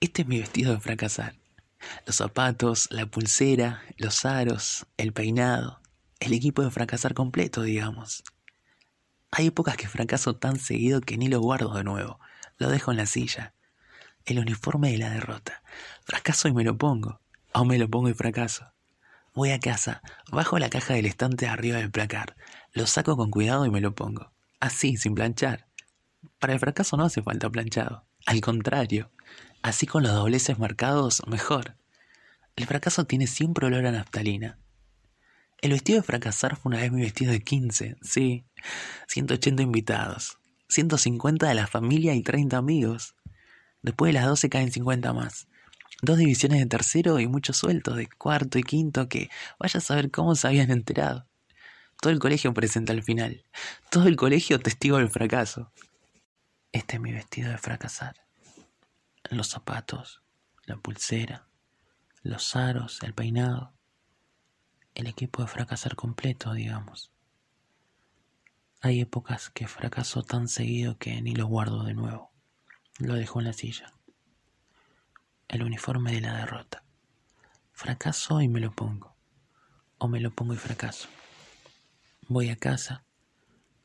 Este es mi vestido de fracasar. Los zapatos, la pulsera, los aros, el peinado, el equipo de fracasar completo, digamos. Hay épocas que fracaso tan seguido que ni lo guardo de nuevo, lo dejo en la silla. El uniforme de la derrota. Fracaso y me lo pongo, o me lo pongo y fracaso. Voy a casa, bajo la caja del estante arriba del placar, lo saco con cuidado y me lo pongo. Así, sin planchar. Para el fracaso no hace falta planchado. Al contrario, así con los dobleces marcados, mejor. El fracaso tiene siempre olor a naftalina. El vestido de fracasar fue una vez mi vestido de 15, sí. 180 invitados, 150 de la familia y 30 amigos. Después de las 12 caen 50 más. Dos divisiones de tercero y muchos sueltos de cuarto y quinto que vaya a saber cómo se habían enterado. Todo el colegio presenta al final. Todo el colegio testigo del fracaso. Este es mi vestido de fracasar. Los zapatos, la pulsera, los aros, el peinado. El equipo de fracasar completo, digamos. Hay épocas que fracaso tan seguido que ni lo guardo de nuevo. Lo dejo en la silla. El uniforme de la derrota. Fracaso y me lo pongo. O me lo pongo y fracaso. Voy a casa,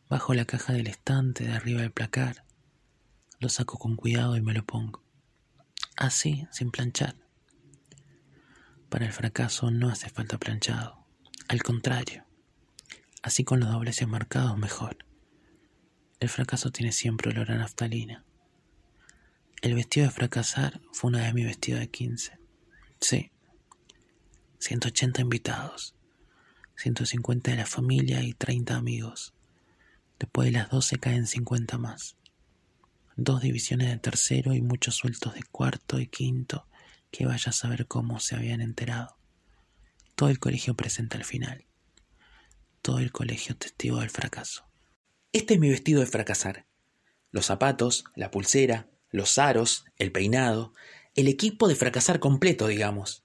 bajo la caja del estante de arriba del placar, lo saco con cuidado y me lo pongo. Así, sin planchar. Para el fracaso no hace falta planchado. Al contrario, así con los dobleces marcados mejor. El fracaso tiene siempre olor a naftalina. El vestido de fracasar fue una vez mi vestido de 15. Sí. 180 invitados. 150 de la familia y 30 amigos. Después de las 12 caen 50 más. Dos divisiones de tercero y muchos sueltos de cuarto y quinto que vaya a saber cómo se habían enterado. Todo el colegio presenta al final. Todo el colegio testigo del fracaso. Este es mi vestido de fracasar. Los zapatos, la pulsera, los aros, el peinado, el equipo de fracasar completo, digamos.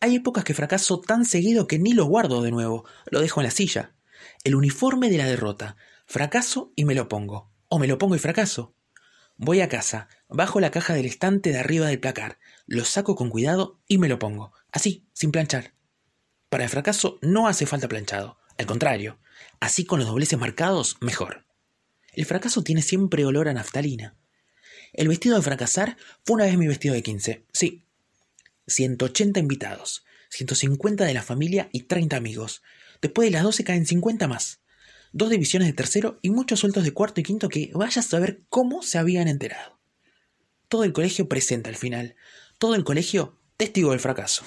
Hay épocas que fracaso tan seguido que ni lo guardo de nuevo, lo dejo en la silla. El uniforme de la derrota. Fracaso y me lo pongo. O me lo pongo y fracaso. Voy a casa, bajo la caja del estante de arriba del placar, lo saco con cuidado y me lo pongo. Así, sin planchar. Para el fracaso no hace falta planchado. Al contrario, así con los dobleces marcados, mejor. El fracaso tiene siempre olor a naftalina. El vestido de fracasar fue una vez mi vestido de 15. Sí, 180 invitados, 150 de la familia y 30 amigos. Después de las 12 caen 50 más. Dos divisiones de tercero y muchos sueltos de cuarto y quinto que vaya a saber cómo se habían enterado. Todo el colegio presenta al final. Todo el colegio testigo del fracaso.